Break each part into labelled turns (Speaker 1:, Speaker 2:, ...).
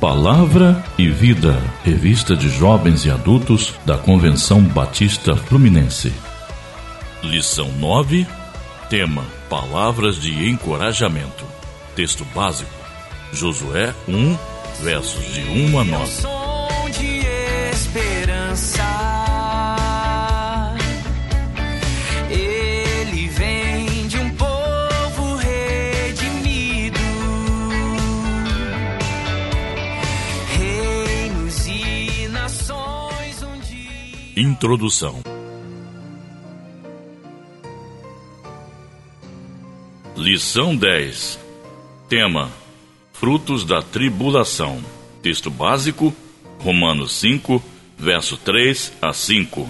Speaker 1: Palavra e Vida, revista de jovens e adultos da Convenção Batista Fluminense. Lição 9, tema Palavras de Encorajamento. Texto básico, Josué 1, versos de 1 a 9. Introdução Lição 10 Tema Frutos da Tribulação Texto básico Romanos 5, verso 3 a 5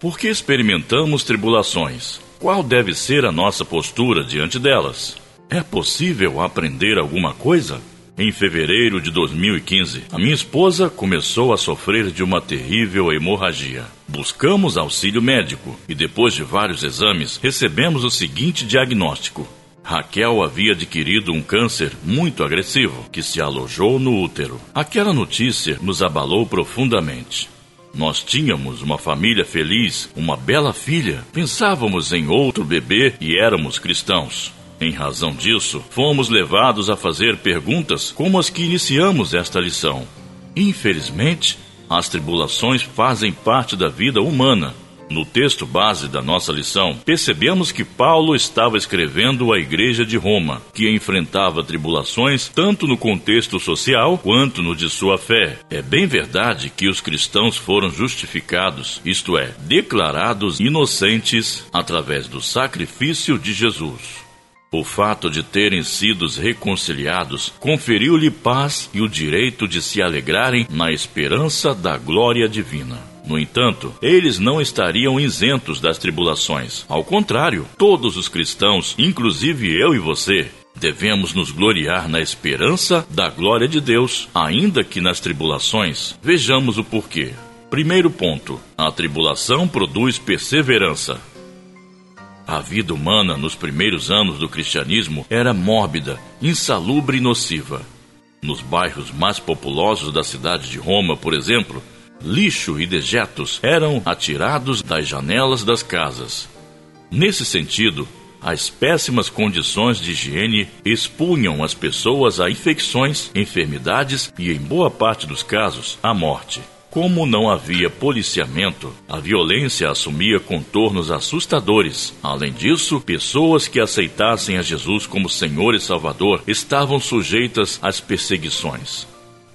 Speaker 1: Por que experimentamos tribulações? Qual deve ser a nossa postura diante delas? É possível aprender alguma coisa? Em fevereiro de 2015, a minha esposa começou a sofrer de uma terrível hemorragia. Buscamos auxílio médico e, depois de vários exames, recebemos o seguinte diagnóstico: Raquel havia adquirido um câncer muito agressivo que se alojou no útero. Aquela notícia nos abalou profundamente. Nós tínhamos uma família feliz, uma bela filha, pensávamos em outro bebê e éramos cristãos. Em razão disso, fomos levados a fazer perguntas como as que iniciamos esta lição. Infelizmente, as tribulações fazem parte da vida humana. No texto base da nossa lição, percebemos que Paulo estava escrevendo à Igreja de Roma, que enfrentava tribulações tanto no contexto social quanto no de sua fé. É bem verdade que os cristãos foram justificados, isto é, declarados inocentes através do sacrifício de Jesus. O fato de terem sido reconciliados conferiu-lhe paz e o direito de se alegrarem na esperança da glória divina. No entanto, eles não estariam isentos das tribulações. Ao contrário, todos os cristãos, inclusive eu e você, devemos nos gloriar na esperança da glória de Deus, ainda que nas tribulações. Vejamos o porquê. Primeiro ponto: a tribulação produz perseverança. A vida humana nos primeiros anos do cristianismo era mórbida, insalubre e nociva. Nos bairros mais populosos da cidade de Roma, por exemplo, lixo e dejetos eram atirados das janelas das casas. Nesse sentido, as péssimas condições de higiene expunham as pessoas a infecções, enfermidades e, em boa parte dos casos, à morte. Como não havia policiamento, a violência assumia contornos assustadores. Além disso, pessoas que aceitassem a Jesus como Senhor e Salvador estavam sujeitas às perseguições.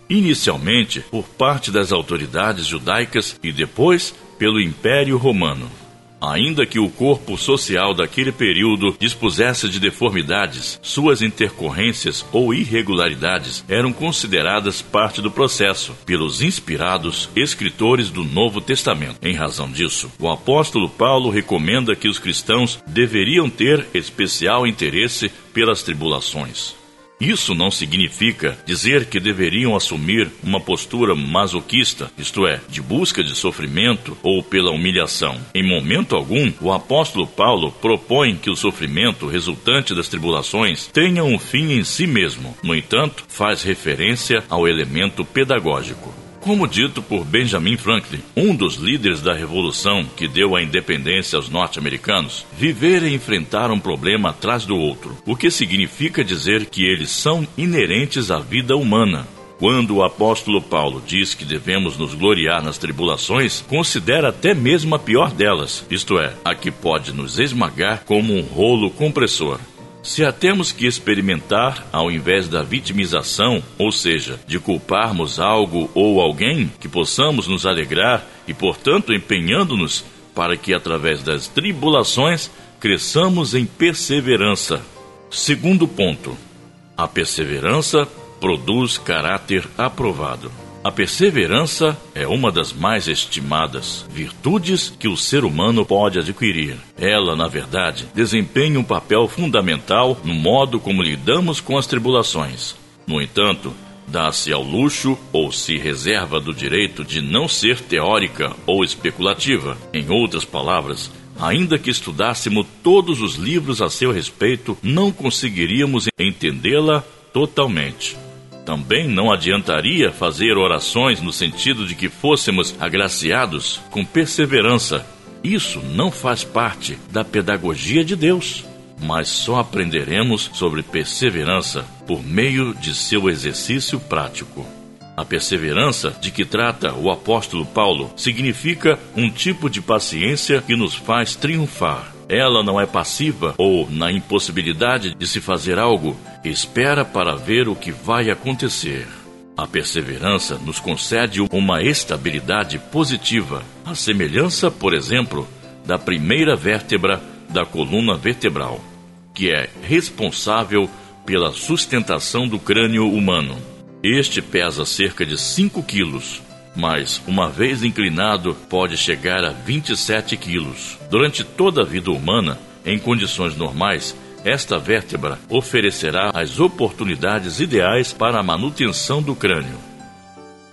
Speaker 1: Inicialmente por parte das autoridades judaicas e depois pelo Império Romano. Ainda que o corpo social daquele período dispusesse de deformidades, suas intercorrências ou irregularidades eram consideradas parte do processo pelos inspirados escritores do Novo Testamento. Em razão disso, o apóstolo Paulo recomenda que os cristãos deveriam ter especial interesse pelas tribulações. Isso não significa dizer que deveriam assumir uma postura masoquista, isto é, de busca de sofrimento ou pela humilhação. Em momento algum, o apóstolo Paulo propõe que o sofrimento resultante das tribulações tenha um fim em si mesmo. No entanto, faz referência ao elemento pedagógico. Como dito por Benjamin Franklin, um dos líderes da revolução que deu a independência aos norte-americanos, viver e enfrentar um problema atrás do outro, o que significa dizer que eles são inerentes à vida humana. Quando o apóstolo Paulo diz que devemos nos gloriar nas tribulações, considera até mesmo a pior delas, isto é, a que pode nos esmagar como um rolo compressor. Se a temos que experimentar ao invés da vitimização, ou seja, de culparmos algo ou alguém, que possamos nos alegrar e, portanto, empenhando-nos para que, através das tribulações, cresçamos em perseverança. Segundo ponto: a perseverança produz caráter aprovado. A perseverança é uma das mais estimadas virtudes que o ser humano pode adquirir. Ela, na verdade, desempenha um papel fundamental no modo como lidamos com as tribulações. No entanto, dá-se ao luxo ou se reserva do direito de não ser teórica ou especulativa. Em outras palavras, ainda que estudássemos todos os livros a seu respeito, não conseguiríamos entendê-la totalmente. Também não adiantaria fazer orações no sentido de que fôssemos agraciados com perseverança. Isso não faz parte da pedagogia de Deus. Mas só aprenderemos sobre perseverança por meio de seu exercício prático. A perseverança de que trata o apóstolo Paulo significa um tipo de paciência que nos faz triunfar. Ela não é passiva ou na impossibilidade de se fazer algo, espera para ver o que vai acontecer. A perseverança nos concede uma estabilidade positiva, a semelhança, por exemplo, da primeira vértebra da coluna vertebral, que é responsável pela sustentação do crânio humano. Este pesa cerca de 5 quilos, mas, uma vez inclinado, pode chegar a 27 quilos. Durante toda a vida humana, em condições normais, esta vértebra oferecerá as oportunidades ideais para a manutenção do crânio.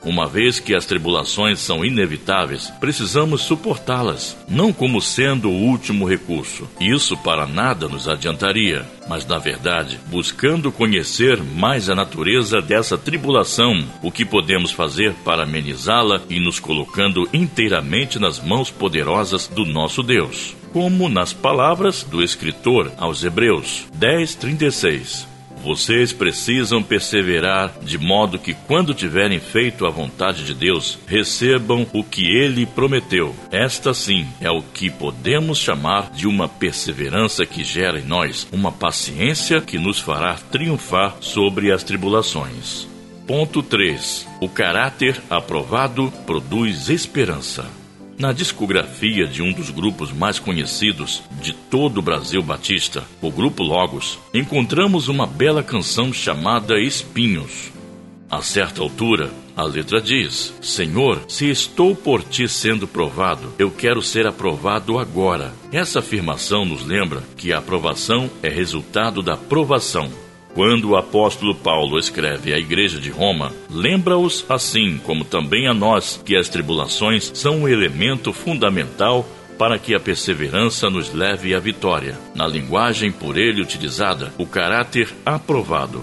Speaker 1: Uma vez que as tribulações são inevitáveis, precisamos suportá-las, não como sendo o último recurso. Isso para nada nos adiantaria, mas na verdade, buscando conhecer mais a natureza dessa tribulação, o que podemos fazer para amenizá-la e nos colocando inteiramente nas mãos poderosas do nosso Deus. Como nas palavras do escritor aos Hebreus 10:36. Vocês precisam perseverar de modo que, quando tiverem feito a vontade de Deus, recebam o que Ele prometeu. Esta sim é o que podemos chamar de uma perseverança que gera em nós uma paciência que nos fará triunfar sobre as tribulações. Ponto 3. O caráter aprovado produz esperança. Na discografia de um dos grupos mais conhecidos de todo o Brasil Batista, o Grupo Logos, encontramos uma bela canção chamada Espinhos. A certa altura, a letra diz: Senhor, se estou por ti sendo provado, eu quero ser aprovado agora. Essa afirmação nos lembra que a aprovação é resultado da provação. Quando o apóstolo Paulo escreve à igreja de Roma, lembra-os, assim como também a nós, que as tribulações são um elemento fundamental para que a perseverança nos leve à vitória. Na linguagem por ele utilizada, o caráter aprovado.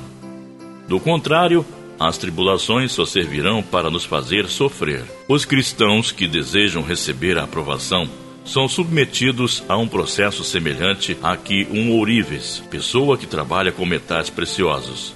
Speaker 1: Do contrário, as tribulações só servirão para nos fazer sofrer. Os cristãos que desejam receber a aprovação são submetidos a um processo semelhante a que um ourives, pessoa que trabalha com metais preciosos,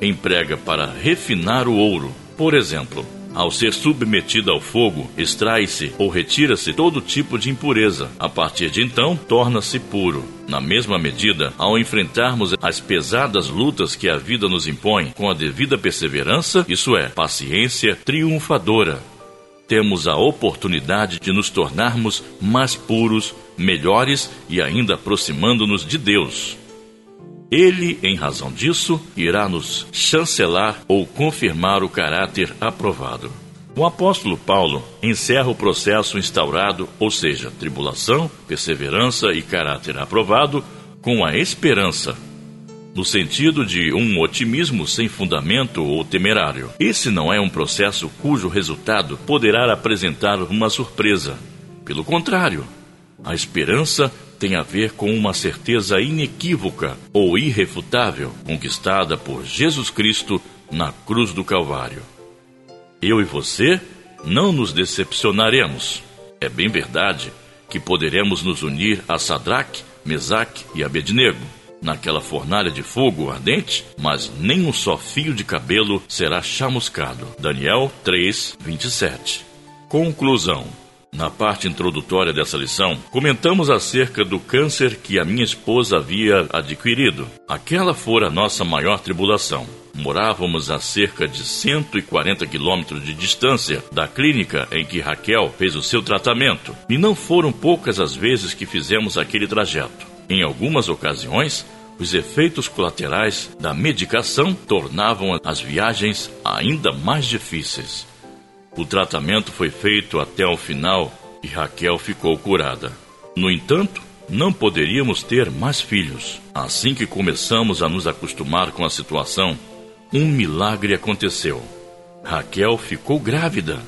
Speaker 1: emprega para refinar o ouro. Por exemplo, ao ser submetido ao fogo, extrai-se ou retira-se todo tipo de impureza. A partir de então, torna-se puro. Na mesma medida, ao enfrentarmos as pesadas lutas que a vida nos impõe com a devida perseverança, isso é, paciência triunfadora, temos a oportunidade de nos tornarmos mais puros, melhores e ainda aproximando-nos de Deus. Ele, em razão disso, irá nos chancelar ou confirmar o caráter aprovado. O apóstolo Paulo encerra o processo instaurado, ou seja, tribulação, perseverança e caráter aprovado, com a esperança no sentido de um otimismo sem fundamento ou temerário. Esse não é um processo cujo resultado poderá apresentar uma surpresa. Pelo contrário, a esperança tem a ver com uma certeza inequívoca ou irrefutável conquistada por Jesus Cristo na cruz do Calvário. Eu e você não nos decepcionaremos. É bem verdade que poderemos nos unir a Sadraque, Mesaque e Abednego naquela fornalha de fogo ardente, mas nem um só fio de cabelo será chamuscado. Daniel 3, 27. Conclusão. Na parte introdutória dessa lição, comentamos acerca do câncer que a minha esposa havia adquirido. Aquela fora a nossa maior tribulação. Morávamos a cerca de 140 quilômetros de distância da clínica em que Raquel fez o seu tratamento, e não foram poucas as vezes que fizemos aquele trajeto. Em algumas ocasiões, os efeitos colaterais da medicação tornavam as viagens ainda mais difíceis. O tratamento foi feito até o final e Raquel ficou curada. No entanto, não poderíamos ter mais filhos. Assim que começamos a nos acostumar com a situação, um milagre aconteceu. Raquel ficou grávida.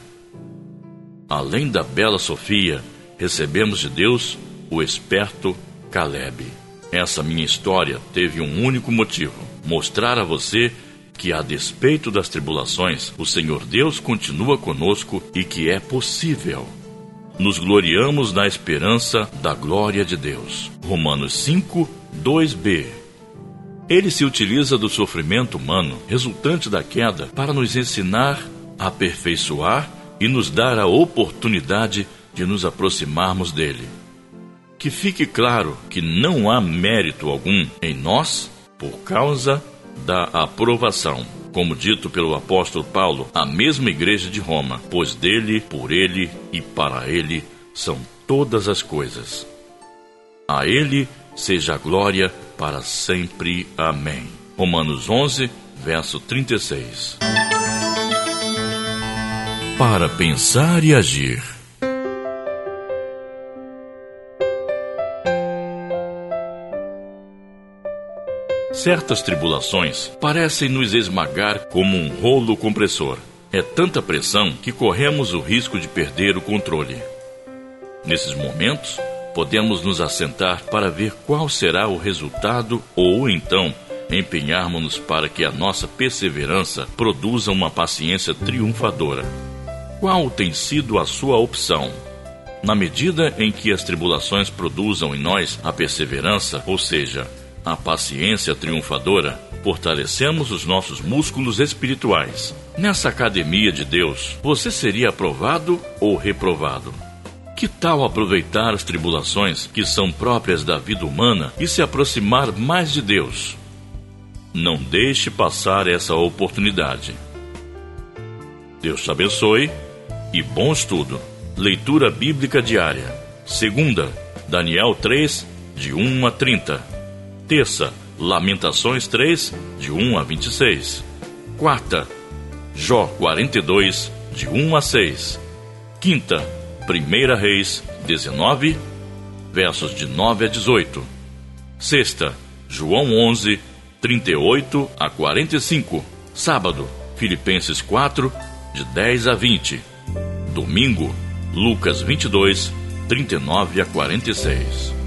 Speaker 1: Além da bela Sofia, recebemos de Deus o esperto Caleb. Essa minha história teve um único motivo: mostrar a você que, a despeito das tribulações, o Senhor Deus continua conosco e que é possível. Nos gloriamos na esperança da glória de Deus. Romanos 5, 2b. Ele se utiliza do sofrimento humano resultante da queda para nos ensinar, aperfeiçoar e nos dar a oportunidade de nos aproximarmos dele. Que fique claro que não há mérito algum em nós por causa da aprovação. Como dito pelo apóstolo Paulo, a mesma igreja de Roma, pois dele, por ele e para ele são todas as coisas. A ele seja a glória para sempre. Amém. Romanos 11, verso 36. Para pensar e agir. Certas tribulações parecem nos esmagar como um rolo compressor. É tanta pressão que corremos o risco de perder o controle. Nesses momentos, podemos nos assentar para ver qual será o resultado ou então empenharmos-nos para que a nossa perseverança produza uma paciência triunfadora. Qual tem sido a sua opção? Na medida em que as tribulações produzam em nós a perseverança, ou seja, a paciência triunfadora, fortalecemos os nossos músculos espirituais. Nessa academia de Deus, você seria aprovado ou reprovado? Que tal aproveitar as tribulações que são próprias da vida humana e se aproximar mais de Deus? Não deixe passar essa oportunidade. Deus te abençoe e bom estudo. Leitura Bíblica Diária. Segunda, Daniel 3, de 1 a 30. Terça, Lamentações 3, de 1 a 26. Quarta, Jó 42, de 1 a 6. Quinta, 1 Reis 19, versos de 9 a 18. Sexta, João 11, 38 a 45. Sábado, Filipenses 4, de 10 a 20. Domingo, Lucas 22, 39 a 46.